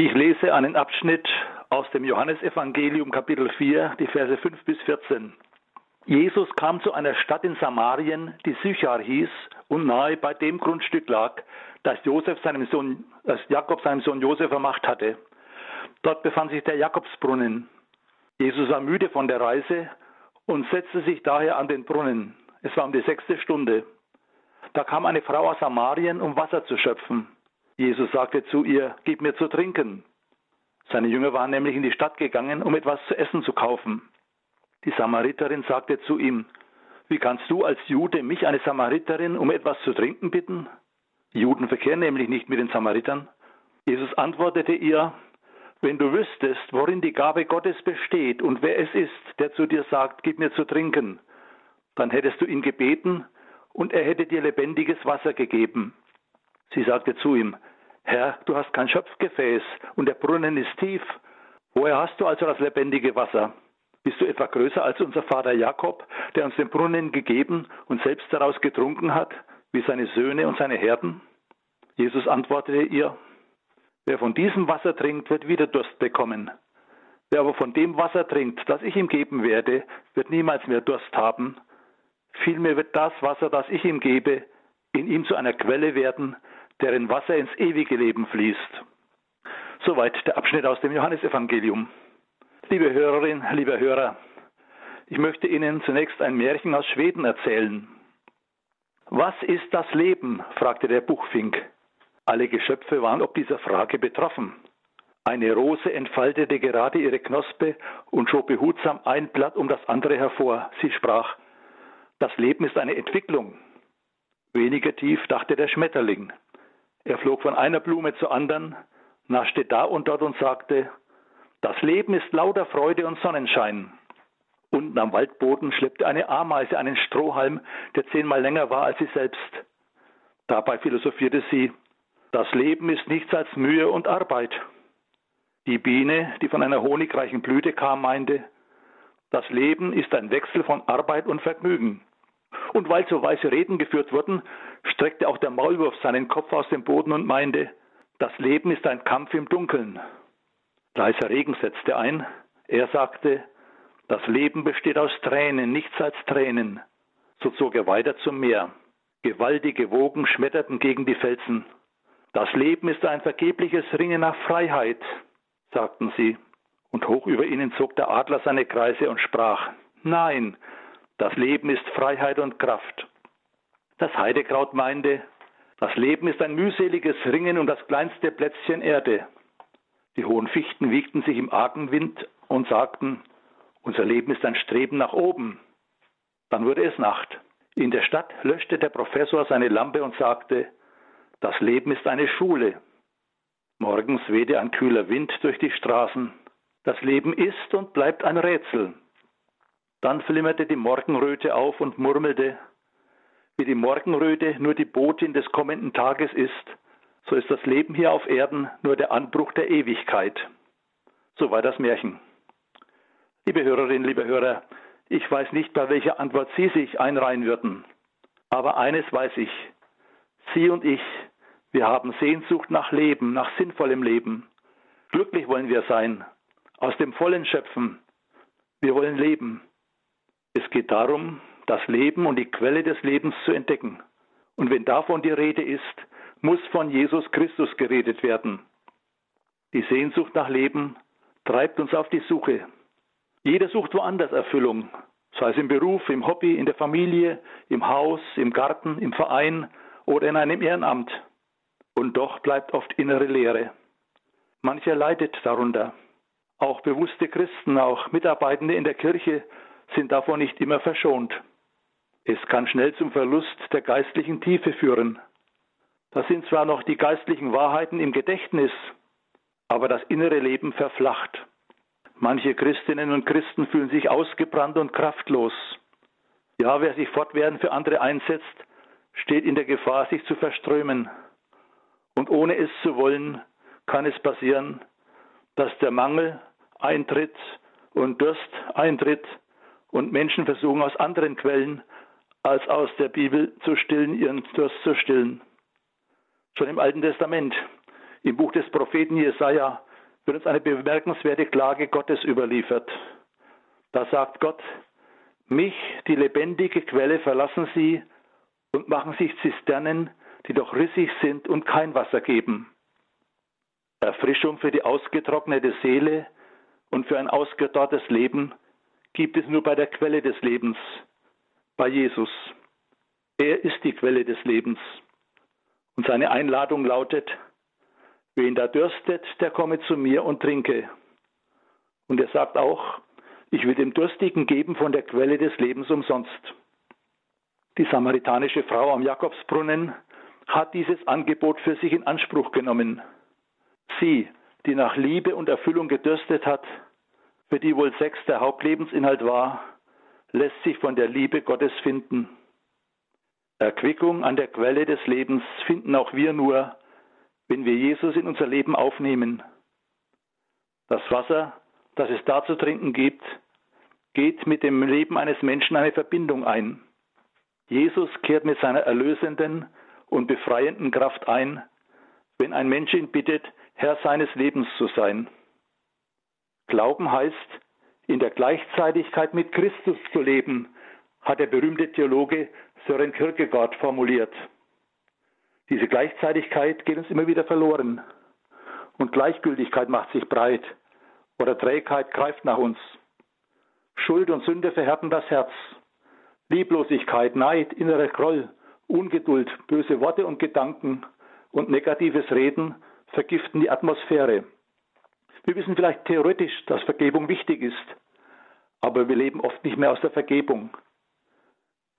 Ich lese einen Abschnitt aus dem Johannesevangelium Kapitel 4, die Verse 5 bis 14. Jesus kam zu einer Stadt in Samarien, die Sychar hieß und nahe bei dem Grundstück lag, das Josef seinem Sohn, das Jakob seinem Sohn Josef vermacht hatte. Dort befand sich der Jakobsbrunnen. Jesus war müde von der Reise und setzte sich daher an den Brunnen. Es war um die sechste Stunde. Da kam eine Frau aus Samarien, um Wasser zu schöpfen. Jesus sagte zu ihr, gib mir zu trinken. Seine Jünger waren nämlich in die Stadt gegangen, um etwas zu essen zu kaufen. Die Samariterin sagte zu ihm, wie kannst du als Jude mich, eine Samariterin, um etwas zu trinken bitten? Juden verkehren nämlich nicht mit den Samaritern. Jesus antwortete ihr, wenn du wüsstest, worin die Gabe Gottes besteht und wer es ist, der zu dir sagt, gib mir zu trinken, dann hättest du ihn gebeten und er hätte dir lebendiges Wasser gegeben. Sie sagte zu ihm, Herr, du hast kein Schöpfgefäß und der Brunnen ist tief. Woher hast du also das lebendige Wasser? Bist du etwa größer als unser Vater Jakob, der uns den Brunnen gegeben und selbst daraus getrunken hat, wie seine Söhne und seine Herden? Jesus antwortete ihr, Wer von diesem Wasser trinkt, wird wieder Durst bekommen. Wer aber von dem Wasser trinkt, das ich ihm geben werde, wird niemals mehr Durst haben. Vielmehr wird das Wasser, das ich ihm gebe, in ihm zu einer Quelle werden, deren Wasser ins ewige Leben fließt. Soweit der Abschnitt aus dem Johannesevangelium. Liebe Hörerinnen, liebe Hörer, ich möchte Ihnen zunächst ein Märchen aus Schweden erzählen. Was ist das Leben? fragte der Buchfink. Alle Geschöpfe waren ob dieser Frage betroffen. Eine Rose entfaltete gerade ihre Knospe und schob behutsam ein Blatt um das andere hervor. Sie sprach, das Leben ist eine Entwicklung. Weniger tief dachte der Schmetterling. Er flog von einer Blume zur anderen, naschte da und dort und sagte, das Leben ist lauter Freude und Sonnenschein. Unten am Waldboden schleppte eine Ameise einen Strohhalm, der zehnmal länger war als sie selbst. Dabei philosophierte sie, das Leben ist nichts als Mühe und Arbeit. Die Biene, die von einer honigreichen Blüte kam, meinte, das Leben ist ein Wechsel von Arbeit und Vergnügen. Und weil so weise Reden geführt wurden, streckte auch der Maulwurf seinen Kopf aus dem Boden und meinte, das Leben ist ein Kampf im Dunkeln. Leiser Regen setzte ein. Er sagte, das Leben besteht aus Tränen, nichts als Tränen. So zog er weiter zum Meer. Gewaltige Wogen schmetterten gegen die Felsen. Das Leben ist ein vergebliches Ringen nach Freiheit, sagten sie. Und hoch über ihnen zog der Adler seine Kreise und sprach, Nein, das Leben ist Freiheit und Kraft. Das Heidekraut meinte, das Leben ist ein mühseliges Ringen um das kleinste Plätzchen Erde. Die hohen Fichten wiegten sich im Argenwind und sagten, unser Leben ist ein Streben nach oben. Dann wurde es Nacht. In der Stadt löschte der Professor seine Lampe und sagte, das Leben ist eine Schule. Morgens wehte ein kühler Wind durch die Straßen. Das Leben ist und bleibt ein Rätsel. Dann flimmerte die Morgenröte auf und murmelte, wie die Morgenröte nur die Botin des kommenden Tages ist, so ist das Leben hier auf Erden nur der Anbruch der Ewigkeit. So war das Märchen. Liebe Hörerinnen, liebe Hörer, ich weiß nicht, bei welcher Antwort Sie sich einreihen würden. Aber eines weiß ich. Sie und ich, wir haben Sehnsucht nach Leben, nach sinnvollem Leben. Glücklich wollen wir sein, aus dem Vollen schöpfen. Wir wollen leben. Es geht darum, das Leben und die Quelle des Lebens zu entdecken. Und wenn davon die Rede ist, muss von Jesus Christus geredet werden. Die Sehnsucht nach Leben treibt uns auf die Suche. Jeder sucht woanders Erfüllung, sei es im Beruf, im Hobby, in der Familie, im Haus, im Garten, im Verein oder in einem Ehrenamt. Und doch bleibt oft innere Leere. Mancher leidet darunter. Auch bewusste Christen, auch Mitarbeitende in der Kirche sind davon nicht immer verschont. Es kann schnell zum Verlust der geistlichen Tiefe führen. Da sind zwar noch die geistlichen Wahrheiten im Gedächtnis, aber das innere Leben verflacht. Manche Christinnen und Christen fühlen sich ausgebrannt und kraftlos. Ja, wer sich fortwährend für andere einsetzt, steht in der Gefahr, sich zu verströmen. Und ohne es zu wollen, kann es passieren, dass der Mangel eintritt und Durst eintritt und Menschen versuchen aus anderen Quellen als aus der Bibel zu stillen, ihren Durst zu stillen. Schon im Alten Testament, im Buch des Propheten Jesaja, wird uns eine bemerkenswerte Klage Gottes überliefert. Da sagt Gott, mich, die lebendige Quelle, verlassen sie und machen sich Zisternen, die doch rissig sind und kein Wasser geben. Erfrischung für die ausgetrocknete Seele und für ein ausgedorrtes Leben gibt es nur bei der Quelle des Lebens, bei Jesus. Er ist die Quelle des Lebens. Und seine Einladung lautet, wen da dürstet, der komme zu mir und trinke. Und er sagt auch, ich will dem Durstigen geben von der Quelle des Lebens umsonst. Die samaritanische Frau am Jakobsbrunnen hat dieses Angebot für sich in Anspruch genommen. Sie, die nach Liebe und Erfüllung gedürstet hat, für die wohl Sex der Hauptlebensinhalt war, lässt sich von der Liebe Gottes finden. Erquickung an der Quelle des Lebens finden auch wir nur, wenn wir Jesus in unser Leben aufnehmen. Das Wasser, das es da zu trinken gibt, geht mit dem Leben eines Menschen eine Verbindung ein. Jesus kehrt mit seiner erlösenden und befreienden Kraft ein, wenn ein Mensch ihn bittet, Herr seines Lebens zu sein. Glauben heißt, in der Gleichzeitigkeit mit Christus zu leben, hat der berühmte Theologe Sören Kierkegaard formuliert. Diese Gleichzeitigkeit geht uns immer wieder verloren. Und Gleichgültigkeit macht sich breit oder Trägheit greift nach uns. Schuld und Sünde verhärten das Herz. Lieblosigkeit, Neid, innerer Groll, Ungeduld, böse Worte und Gedanken und negatives Reden vergiften die Atmosphäre. Wir wissen vielleicht theoretisch, dass Vergebung wichtig ist, aber wir leben oft nicht mehr aus der Vergebung.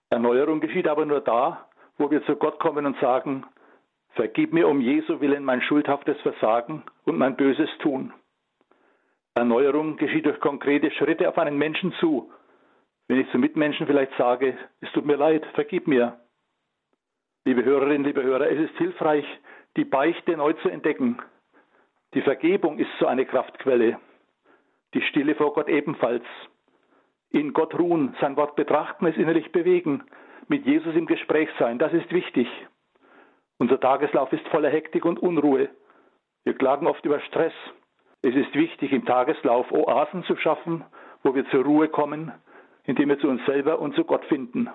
Erneuerung geschieht aber nur da, wo wir zu Gott kommen und sagen, vergib mir um Jesu willen mein schuldhaftes Versagen und mein böses Tun. Erneuerung geschieht durch konkrete Schritte auf einen Menschen zu. Wenn ich zu Mitmenschen vielleicht sage, es tut mir leid, vergib mir. Liebe Hörerinnen, liebe Hörer, es ist hilfreich, die Beichte neu zu entdecken. Die Vergebung ist so eine Kraftquelle. Die Stille vor Gott ebenfalls. In Gott ruhen, sein Wort betrachten, es innerlich bewegen, mit Jesus im Gespräch sein, das ist wichtig. Unser Tageslauf ist voller Hektik und Unruhe. Wir klagen oft über Stress. Es ist wichtig, im Tageslauf Oasen zu schaffen, wo wir zur Ruhe kommen, indem wir zu uns selber und zu Gott finden.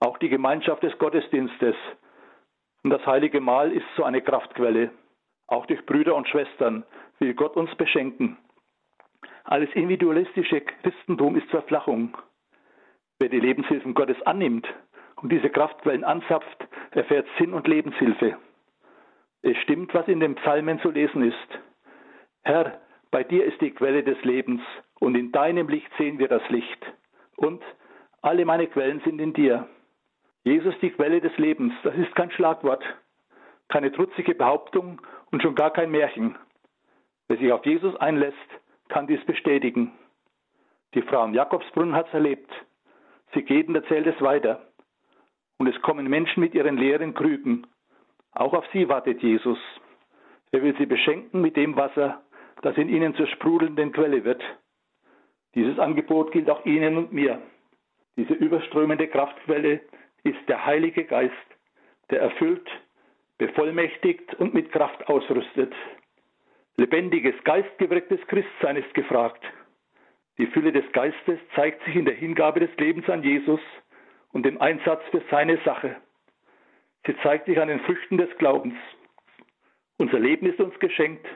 Auch die Gemeinschaft des Gottesdienstes und das heilige Mahl ist so eine Kraftquelle. Auch durch Brüder und Schwestern will Gott uns beschenken. Alles individualistische Christentum ist Verflachung. Wer die Lebenshilfen Gottes annimmt und diese Kraftquellen anzapft, erfährt Sinn und Lebenshilfe. Es stimmt, was in den Psalmen zu lesen ist. Herr, bei dir ist die Quelle des Lebens und in deinem Licht sehen wir das Licht. Und alle meine Quellen sind in dir. Jesus die Quelle des Lebens, das ist kein Schlagwort, keine trutzige Behauptung und schon gar kein Märchen. Wer sich auf Jesus einlässt, kann dies bestätigen. Die Frau am Jakobsbrunnen hat es erlebt. Sie geht und erzählt es weiter. Und es kommen Menschen mit ihren leeren Krügen. Auch auf sie wartet Jesus. Er will sie beschenken mit dem Wasser, das in ihnen zur sprudelnden Quelle wird. Dieses Angebot gilt auch Ihnen und mir. Diese überströmende Kraftquelle ist der Heilige Geist, der erfüllt, bevollmächtigt und mit Kraft ausrüstet. Lebendiges, geistgewirktes Christsein ist gefragt. Die Fülle des Geistes zeigt sich in der Hingabe des Lebens an Jesus und dem Einsatz für seine Sache. Sie zeigt sich an den Früchten des Glaubens. Unser Leben ist uns geschenkt,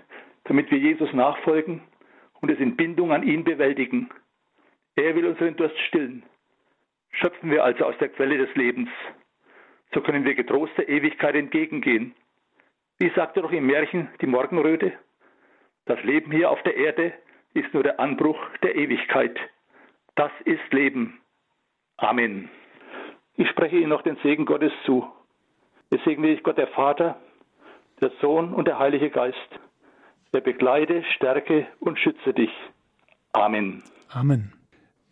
damit wir Jesus nachfolgen und es in Bindung an ihn bewältigen. Er will unseren Durst stillen. Schöpfen wir also aus der Quelle des Lebens. So können wir getrost der Ewigkeit entgegengehen. Wie sagte doch im Märchen die Morgenröte? Das Leben hier auf der Erde ist nur der Anbruch der Ewigkeit. Das ist Leben. Amen. Ich spreche Ihnen noch den Segen Gottes zu. Es segne ich Gott der Vater, der Sohn und der Heilige Geist. Er begleite, stärke und schütze dich. Amen. Amen.